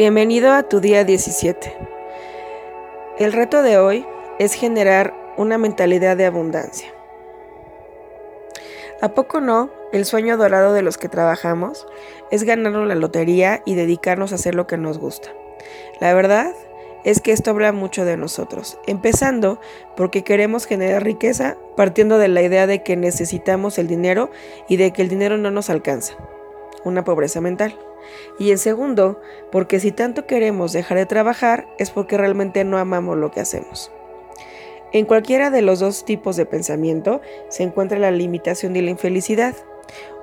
Bienvenido a tu día 17. El reto de hoy es generar una mentalidad de abundancia. ¿A poco no? El sueño dorado de los que trabajamos es ganarnos la lotería y dedicarnos a hacer lo que nos gusta. La verdad es que esto habla mucho de nosotros, empezando porque queremos generar riqueza partiendo de la idea de que necesitamos el dinero y de que el dinero no nos alcanza. Una pobreza mental. Y en segundo, porque si tanto queremos dejar de trabajar es porque realmente no amamos lo que hacemos. En cualquiera de los dos tipos de pensamiento se encuentra la limitación de la infelicidad.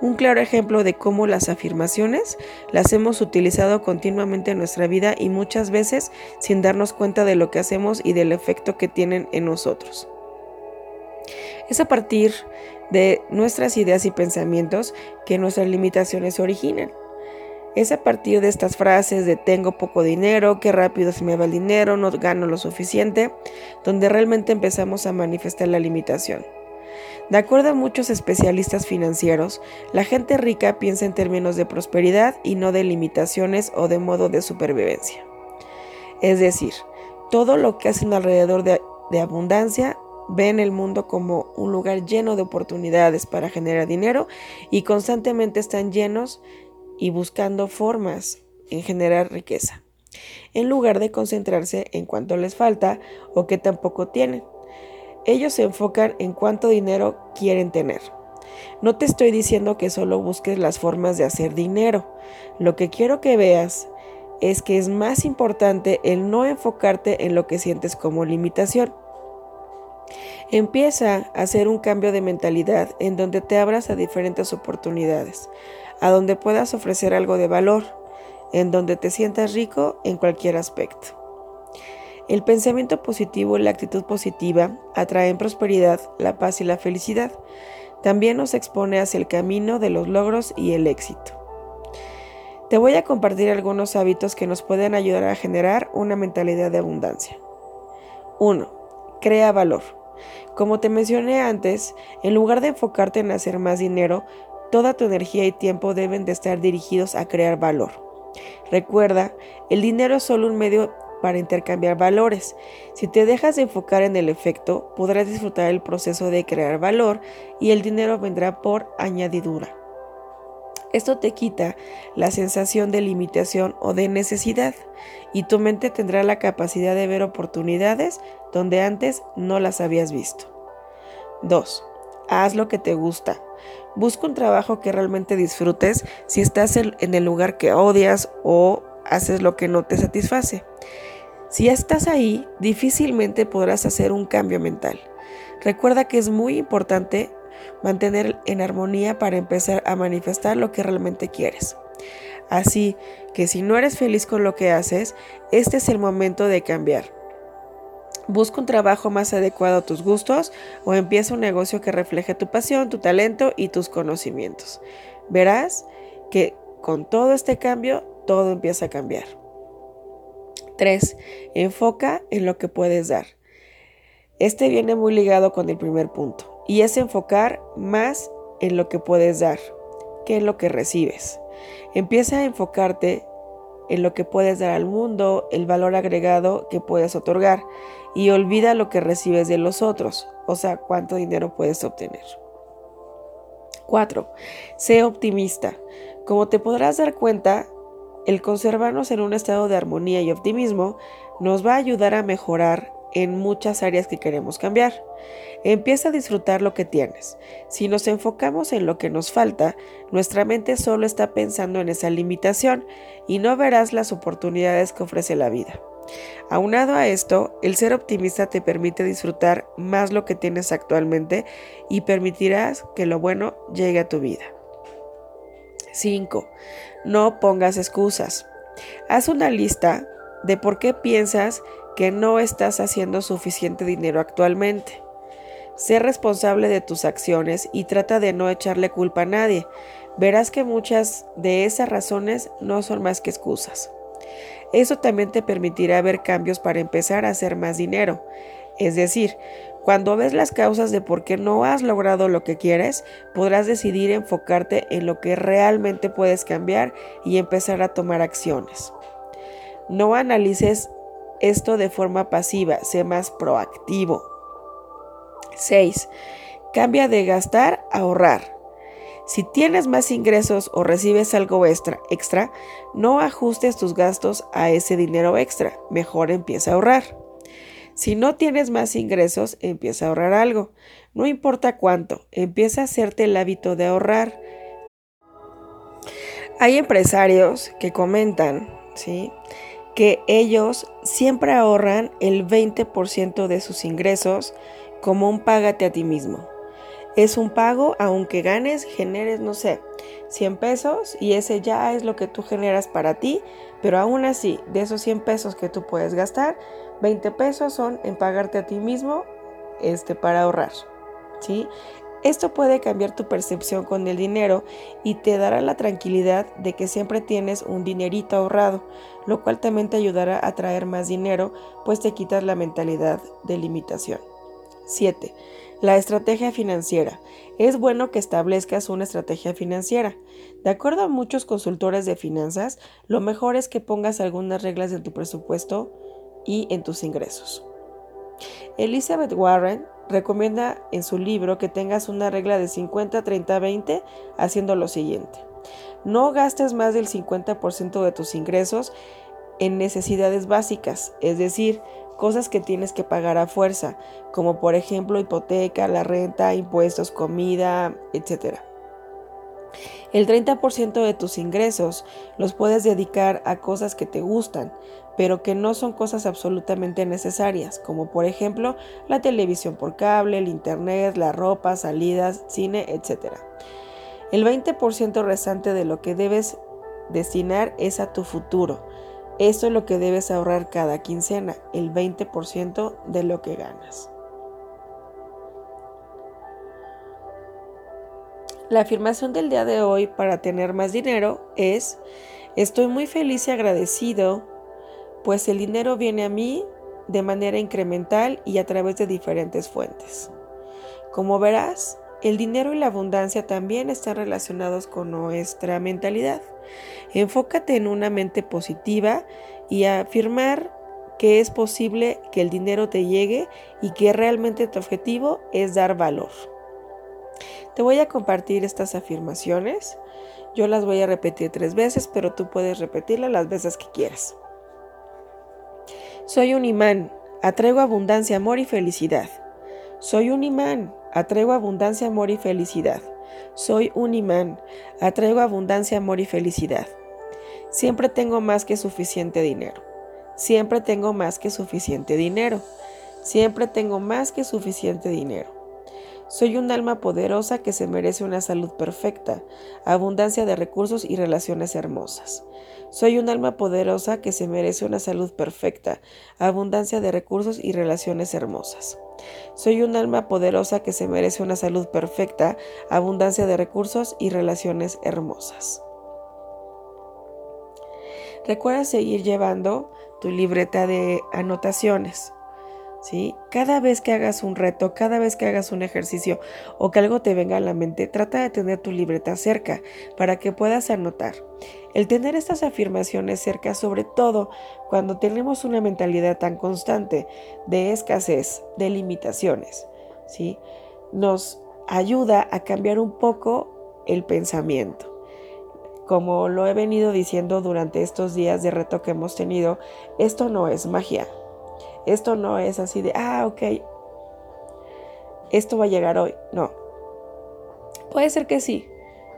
Un claro ejemplo de cómo las afirmaciones las hemos utilizado continuamente en nuestra vida y muchas veces sin darnos cuenta de lo que hacemos y del efecto que tienen en nosotros. Es a partir de nuestras ideas y pensamientos que nuestras limitaciones se originan. Es a partir de estas frases de tengo poco dinero, qué rápido se me va el dinero, no gano lo suficiente, donde realmente empezamos a manifestar la limitación. De acuerdo a muchos especialistas financieros, la gente rica piensa en términos de prosperidad y no de limitaciones o de modo de supervivencia. Es decir, todo lo que hacen alrededor de, de abundancia ven el mundo como un lugar lleno de oportunidades para generar dinero y constantemente están llenos y buscando formas en generar riqueza, en lugar de concentrarse en cuánto les falta o que tampoco tienen. Ellos se enfocan en cuánto dinero quieren tener. No te estoy diciendo que solo busques las formas de hacer dinero. Lo que quiero que veas es que es más importante el no enfocarte en lo que sientes como limitación. Empieza a hacer un cambio de mentalidad en donde te abras a diferentes oportunidades, a donde puedas ofrecer algo de valor, en donde te sientas rico en cualquier aspecto. El pensamiento positivo y la actitud positiva atraen prosperidad, la paz y la felicidad. También nos expone hacia el camino de los logros y el éxito. Te voy a compartir algunos hábitos que nos pueden ayudar a generar una mentalidad de abundancia. 1. Crea valor. Como te mencioné antes, en lugar de enfocarte en hacer más dinero, Toda tu energía y tiempo deben de estar dirigidos a crear valor. Recuerda, el dinero es solo un medio para intercambiar valores. Si te dejas de enfocar en el efecto, podrás disfrutar el proceso de crear valor y el dinero vendrá por añadidura. Esto te quita la sensación de limitación o de necesidad y tu mente tendrá la capacidad de ver oportunidades donde antes no las habías visto. 2. Haz lo que te gusta. Busca un trabajo que realmente disfrutes si estás en el lugar que odias o haces lo que no te satisface. Si estás ahí, difícilmente podrás hacer un cambio mental. Recuerda que es muy importante mantener en armonía para empezar a manifestar lo que realmente quieres. Así que si no eres feliz con lo que haces, este es el momento de cambiar. Busca un trabajo más adecuado a tus gustos o empieza un negocio que refleje tu pasión, tu talento y tus conocimientos. Verás que con todo este cambio, todo empieza a cambiar. 3. Enfoca en lo que puedes dar. Este viene muy ligado con el primer punto y es enfocar más en lo que puedes dar que en lo que recibes. Empieza a enfocarte en lo que puedes dar al mundo, el valor agregado que puedes otorgar y olvida lo que recibes de los otros, o sea, cuánto dinero puedes obtener. 4. Sé optimista. Como te podrás dar cuenta, el conservarnos en un estado de armonía y optimismo nos va a ayudar a mejorar en muchas áreas que queremos cambiar. Empieza a disfrutar lo que tienes. Si nos enfocamos en lo que nos falta, nuestra mente solo está pensando en esa limitación y no verás las oportunidades que ofrece la vida. Aunado a esto, el ser optimista te permite disfrutar más lo que tienes actualmente y permitirás que lo bueno llegue a tu vida. 5. No pongas excusas. Haz una lista de por qué piensas que no estás haciendo suficiente dinero actualmente. Sé responsable de tus acciones y trata de no echarle culpa a nadie. Verás que muchas de esas razones no son más que excusas. Eso también te permitirá ver cambios para empezar a hacer más dinero. Es decir, cuando ves las causas de por qué no has logrado lo que quieres, podrás decidir enfocarte en lo que realmente puedes cambiar y empezar a tomar acciones. No analices esto de forma pasiva, sé más proactivo. 6. Cambia de gastar a ahorrar. Si tienes más ingresos o recibes algo extra, extra, no ajustes tus gastos a ese dinero extra, mejor empieza a ahorrar. Si no tienes más ingresos, empieza a ahorrar algo. No importa cuánto, empieza a hacerte el hábito de ahorrar. Hay empresarios que comentan, ¿sí? Que ellos siempre ahorran el 20% de sus ingresos como un págate a ti mismo. Es un pago aunque ganes, generes, no sé, 100 pesos y ese ya es lo que tú generas para ti, pero aún así, de esos 100 pesos que tú puedes gastar, 20 pesos son en pagarte a ti mismo este, para ahorrar. ¿sí? Esto puede cambiar tu percepción con el dinero y te dará la tranquilidad de que siempre tienes un dinerito ahorrado, lo cual también te ayudará a traer más dinero, pues te quitas la mentalidad de limitación. 7. La estrategia financiera. Es bueno que establezcas una estrategia financiera. De acuerdo a muchos consultores de finanzas, lo mejor es que pongas algunas reglas en tu presupuesto y en tus ingresos. Elizabeth Warren recomienda en su libro que tengas una regla de 50, 30, 20 haciendo lo siguiente. No gastes más del 50% de tus ingresos en necesidades básicas, es decir, cosas que tienes que pagar a fuerza, como por ejemplo hipoteca, la renta, impuestos, comida, etc. El 30% de tus ingresos los puedes dedicar a cosas que te gustan, pero que no son cosas absolutamente necesarias, como por ejemplo la televisión por cable, el internet, la ropa, salidas, cine, etc. El 20% restante de lo que debes destinar es a tu futuro. Esto es lo que debes ahorrar cada quincena, el 20% de lo que ganas. La afirmación del día de hoy para tener más dinero es, estoy muy feliz y agradecido pues el dinero viene a mí de manera incremental y a través de diferentes fuentes. Como verás, el dinero y la abundancia también están relacionados con nuestra mentalidad. Enfócate en una mente positiva y afirmar que es posible que el dinero te llegue y que realmente tu objetivo es dar valor. Te voy a compartir estas afirmaciones. Yo las voy a repetir tres veces, pero tú puedes repetirlas las veces que quieras. Soy un imán, atraigo abundancia, amor y felicidad. Soy un imán, atraigo abundancia, amor y felicidad. Soy un imán, atraigo abundancia, amor y felicidad. Siempre tengo más que suficiente dinero. Siempre tengo más que suficiente dinero. Siempre tengo más que suficiente dinero. Soy un alma poderosa que se merece una salud perfecta, abundancia de recursos y relaciones hermosas. Soy un alma poderosa que se merece una salud perfecta, abundancia de recursos y relaciones hermosas. Soy un alma poderosa que se merece una salud perfecta, abundancia de recursos y relaciones hermosas. Recuerda seguir llevando tu libreta de anotaciones. Cada vez que hagas un reto, cada vez que hagas un ejercicio o que algo te venga a la mente, trata de tener tu libreta cerca para que puedas anotar. El tener estas afirmaciones cerca, sobre todo cuando tenemos una mentalidad tan constante de escasez, de limitaciones, ¿sí? Nos ayuda a cambiar un poco el pensamiento. Como lo he venido diciendo durante estos días de reto que hemos tenido, esto no es magia. Esto no es así de, ah, ok, esto va a llegar hoy. No. Puede ser que sí,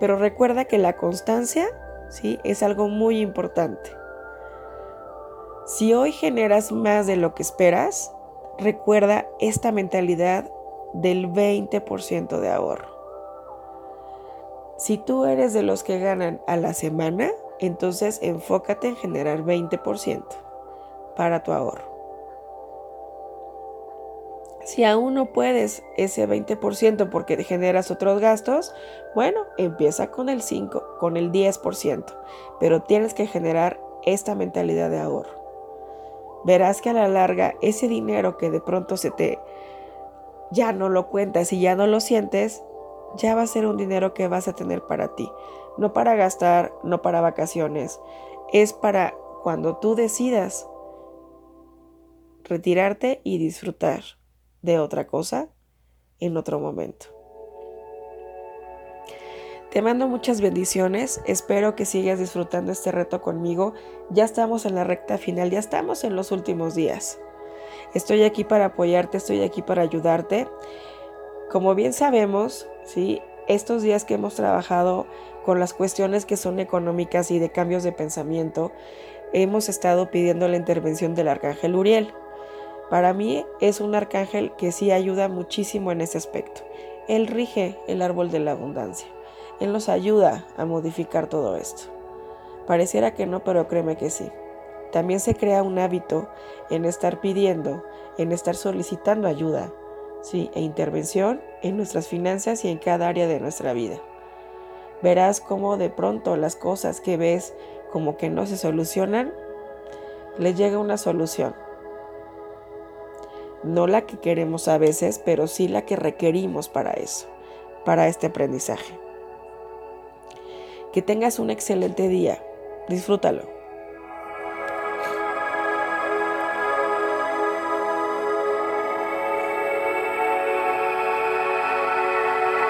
pero recuerda que la constancia, ¿sí? Es algo muy importante. Si hoy generas más de lo que esperas, recuerda esta mentalidad del 20% de ahorro. Si tú eres de los que ganan a la semana, entonces enfócate en generar 20% para tu ahorro. Si aún no puedes ese 20% porque generas otros gastos, bueno, empieza con el 5, con el 10%, pero tienes que generar esta mentalidad de ahorro. Verás que a la larga ese dinero que de pronto se te ya no lo cuentas y ya no lo sientes, ya va a ser un dinero que vas a tener para ti, no para gastar, no para vacaciones, es para cuando tú decidas retirarte y disfrutar de otra cosa en otro momento. Te mando muchas bendiciones, espero que sigas disfrutando este reto conmigo. Ya estamos en la recta final, ya estamos en los últimos días. Estoy aquí para apoyarte, estoy aquí para ayudarte. Como bien sabemos, ¿sí? estos días que hemos trabajado con las cuestiones que son económicas y de cambios de pensamiento, hemos estado pidiendo la intervención del arcángel Uriel. Para mí es un arcángel que sí ayuda muchísimo en ese aspecto. Él rige el árbol de la abundancia. Él nos ayuda a modificar todo esto. Pareciera que no, pero créeme que sí. También se crea un hábito en estar pidiendo, en estar solicitando ayuda, sí, e intervención en nuestras finanzas y en cada área de nuestra vida. Verás cómo de pronto las cosas que ves como que no se solucionan, le llega una solución. No la que queremos a veces, pero sí la que requerimos para eso, para este aprendizaje. Que tengas un excelente día. Disfrútalo.